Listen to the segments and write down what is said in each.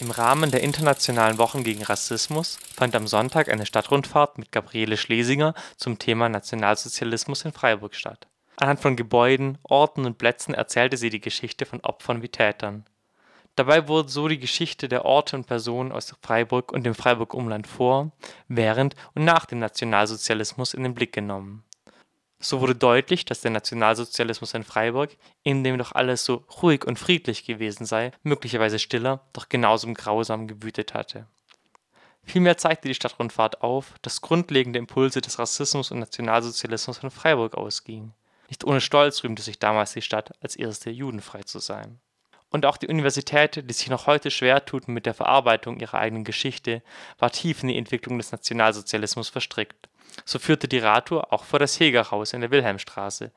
Im Rahmen der Internationalen Wochen gegen Rassismus fand am Sonntag eine Stadtrundfahrt mit Gabriele Schlesinger zum Thema Nationalsozialismus in Freiburg statt. Anhand von Gebäuden, Orten und Plätzen erzählte sie die Geschichte von Opfern wie Tätern. Dabei wurde so die Geschichte der Orte und Personen aus Freiburg und dem Freiburg-Umland vor, während und nach dem Nationalsozialismus in den Blick genommen so wurde deutlich, dass der Nationalsozialismus in Freiburg, in dem doch alles so ruhig und friedlich gewesen sei, möglicherweise stiller, doch genauso grausam gewütet hatte. Vielmehr zeigte die Stadtrundfahrt auf, dass grundlegende Impulse des Rassismus und Nationalsozialismus von Freiburg ausgingen. Nicht ohne Stolz rühmte sich damals die Stadt, als erste judenfrei zu sein. Und auch die Universität, die sich noch heute schwer tut mit der Verarbeitung ihrer eigenen Geschichte, war tief in die Entwicklung des Nationalsozialismus verstrickt. So führte die Radtour auch vor das Hegerhaus in der Wilhelmstraße.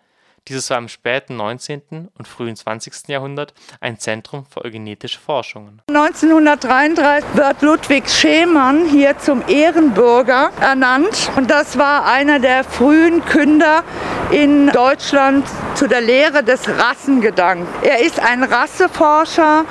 Dieses war im späten 19. und frühen 20. Jahrhundert ein Zentrum für eugenetische Forschungen. 1933 wird Ludwig Schemann hier zum Ehrenbürger ernannt und das war einer der frühen Künder in Deutschland zu der Lehre des Rassengedankens. Er ist ein Rasseforscher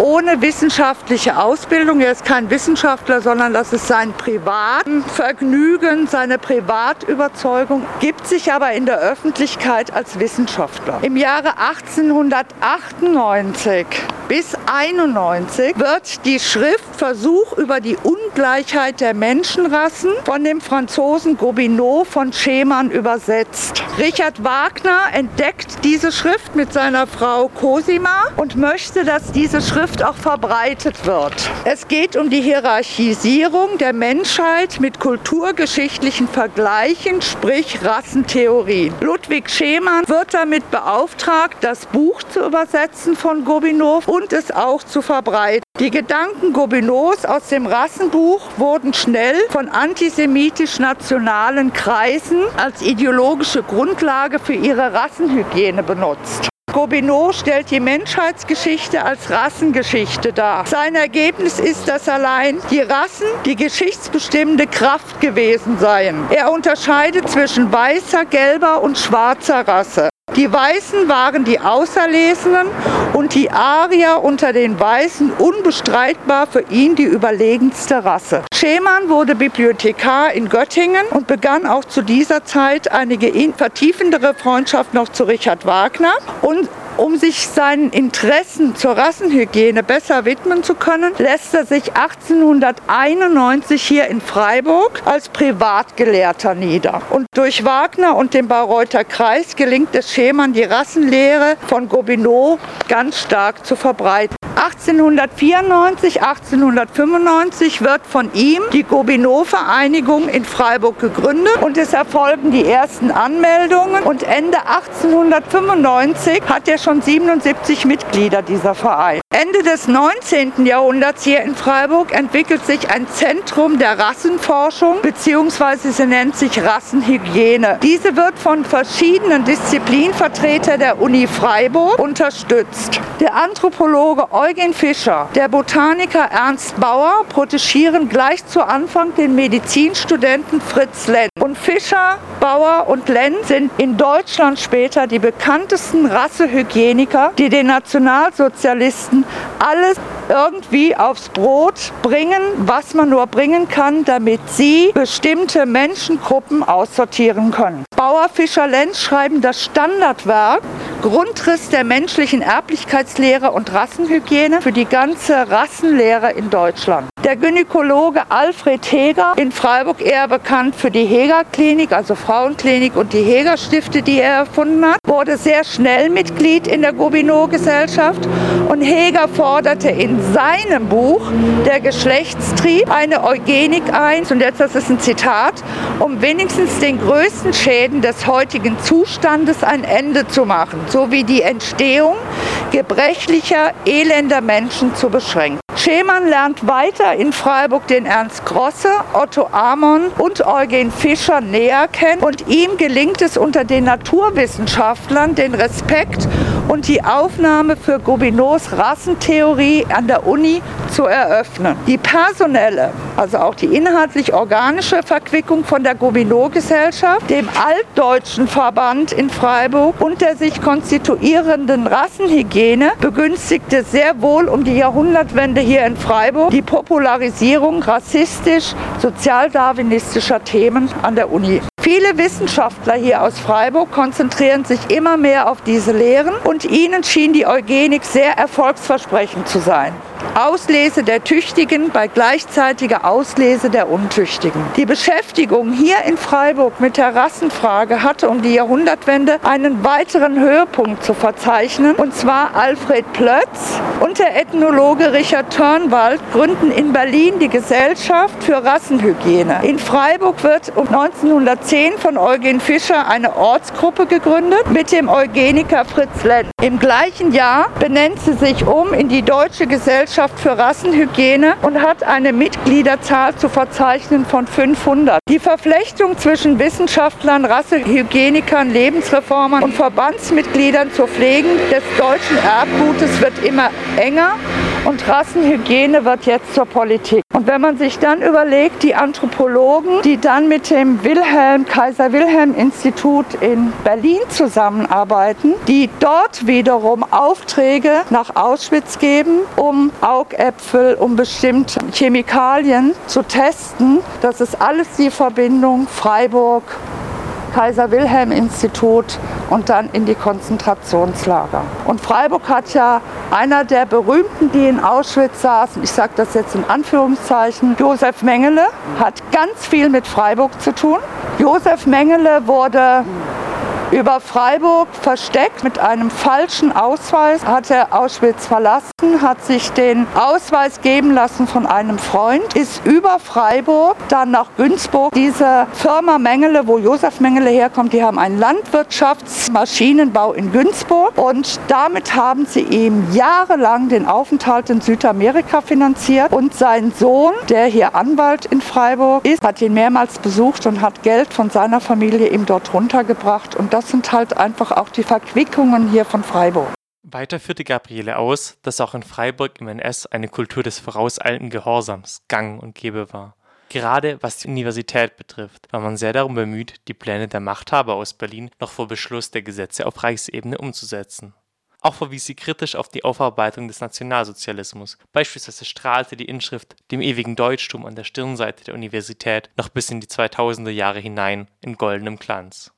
ohne wissenschaftliche Ausbildung. Er ist kein Wissenschaftler, sondern das ist sein Privatvergnügen, seine Privatüberzeugung, gibt sich aber in der Öffentlichkeit als Wissenschaftler. Im Jahre 1898 bis 91 wird die Schrift Versuch über die Ungleichheit der Menschenrassen von dem Franzosen Gobineau von Schemann übersetzt. Richard Wagner entdeckt diese Schrift mit seiner Frau Cosima und möchte, dass diese Schrift auch verbreitet wird. Es geht um die Hierarchisierung der Menschheit mit kulturgeschichtlichen Vergleichen, sprich Rassentheorien. Ludwig Schemann wird damit beauftragt, das Buch zu übersetzen von Gobineau und es auch zu verbreiten. Die Gedanken Gobineaus aus dem Rassenbuch wurden schnell von antisemitisch-nationalen Kreisen als ideologische Grundlage für ihre Rassenhygiene benutzt. Gobineau stellt die Menschheitsgeschichte als Rassengeschichte dar. Sein Ergebnis ist, dass allein die Rassen die geschichtsbestimmende Kraft gewesen seien. Er unterscheidet zwischen weißer, gelber und schwarzer Rasse. Die Weißen waren die Auserlesenen und die Arier unter den Weißen unbestreitbar für ihn die überlegenste Rasse. Schemann wurde Bibliothekar in Göttingen und begann auch zu dieser Zeit eine vertiefendere Freundschaft noch zu Richard Wagner und um sich seinen Interessen zur Rassenhygiene besser widmen zu können, lässt er sich 1891 hier in Freiburg als Privatgelehrter nieder. Und durch Wagner und den Bayreuther Kreis gelingt es Schemann, die Rassenlehre von Gobineau ganz stark zu verbreiten. 1894, 1895 wird von ihm die Gobineau-Vereinigung in Freiburg gegründet und es erfolgen die ersten Anmeldungen und Ende 1895 hat er schon 77 Mitglieder dieser Verein. Ende des 19. Jahrhunderts hier in Freiburg entwickelt sich ein Zentrum der Rassenforschung bzw. sie nennt sich Rassenhygiene. Diese wird von verschiedenen Disziplinvertretern der Uni Freiburg unterstützt. Der Anthropologe Eugen Fischer, der Botaniker Ernst Bauer protegieren gleich zu Anfang den Medizinstudenten Fritz Lenz. Und Fischer, Bauer und Lenz sind in Deutschland später die bekanntesten Rassehygieniker, die den Nationalsozialisten alles irgendwie aufs Brot bringen, was man nur bringen kann, damit sie bestimmte Menschengruppen aussortieren können. Bauer, Fischer, Lenz schreiben das Standardwerk Grundriss der menschlichen Erblichkeitslehre und Rassenhygiene für die ganze Rassenlehre in Deutschland. Der Gynäkologe Alfred Heger, in Freiburg eher bekannt für die Heger-Klinik, also Frauenklinik und die Heger-Stifte, die er erfunden hat, wurde sehr schnell Mitglied in der Gobineau-Gesellschaft und Heger forderte in seinem Buch Der Geschlechtstrieb eine Eugenik ein, und jetzt das ist ein Zitat, um wenigstens den größten Schäden des heutigen Zustandes ein Ende zu machen sowie die Entstehung gebrechlicher, elender Menschen zu beschränken. Schemann lernt weiter in Freiburg den Ernst Grosse, Otto Amon und Eugen Fischer näher kennen und ihm gelingt es unter den Naturwissenschaftlern den Respekt und die Aufnahme für Gobineaus Rassentheorie an der Uni zu eröffnen. Die personelle, also auch die inhaltlich organische Verquickung von der Gobineau-Gesellschaft, dem altdeutschen Verband in Freiburg und der sich konstituierenden Rassenhygiene begünstigte sehr wohl um die Jahrhundertwende hier in Freiburg die Popularisierung rassistisch-sozialdarwinistischer Themen an der Uni. Viele Wissenschaftler hier aus Freiburg konzentrieren sich immer mehr auf diese Lehren und ihnen schien die Eugenik sehr erfolgsversprechend zu sein. Auslese der Tüchtigen bei gleichzeitiger Auslese der Untüchtigen. Die Beschäftigung hier in Freiburg mit der Rassenfrage hatte um die Jahrhundertwende einen weiteren Höhepunkt zu verzeichnen, und zwar Alfred Plötz und der Ethnologe Richard Turnwald gründen in Berlin die Gesellschaft für Rassenhygiene. In Freiburg wird um 1910 von Eugen Fischer eine Ortsgruppe gegründet mit dem Eugeniker Fritz Lenz. Im gleichen Jahr benennt sie sich um in die Deutsche Gesellschaft Gesellschaft für Rassenhygiene und hat eine Mitgliederzahl zu verzeichnen von 500. Die Verflechtung zwischen Wissenschaftlern, Rassehygienikern, Lebensreformern und Verbandsmitgliedern zur Pflege des deutschen Erbgutes wird immer enger und Rassenhygiene wird jetzt zur Politik. Und wenn man sich dann überlegt, die Anthropologen, die dann mit dem Wilhelm, Kaiser Wilhelm Institut in Berlin zusammenarbeiten, die dort wiederum Aufträge nach Auschwitz geben, um Augäpfel, um bestimmte Chemikalien zu testen, das ist alles die Verbindung Freiburg, Kaiser Wilhelm Institut und dann in die Konzentrationslager. Und Freiburg hat ja einer der berühmten, die in Auschwitz saßen, ich sage das jetzt in Anführungszeichen, Josef Mengele, hat ganz viel mit Freiburg zu tun. Josef Mengele wurde über Freiburg versteckt mit einem falschen Ausweis hat er Auschwitz verlassen, hat sich den Ausweis geben lassen von einem Freund, ist über Freiburg dann nach Günzburg. Diese Firma Mengele, wo Josef Mengele herkommt, die haben einen Landwirtschaftsmaschinenbau in Günzburg. Und damit haben sie ihm jahrelang den Aufenthalt in Südamerika finanziert. Und sein Sohn, der hier Anwalt in Freiburg ist, hat ihn mehrmals besucht und hat Geld von seiner Familie ihm dort runtergebracht. Und das das sind halt einfach auch die Verquickungen hier von Freiburg. Weiter führte Gabriele aus, dass auch in Freiburg im NS eine Kultur des vorauseilenden Gehorsams gang und gäbe war. Gerade was die Universität betrifft, war man sehr darum bemüht, die Pläne der Machthaber aus Berlin noch vor Beschluss der Gesetze auf Reichsebene umzusetzen. Auch verwies sie kritisch auf die Aufarbeitung des Nationalsozialismus. Beispielsweise strahlte die Inschrift dem ewigen Deutschtum an der Stirnseite der Universität noch bis in die 2000er Jahre hinein in goldenem Glanz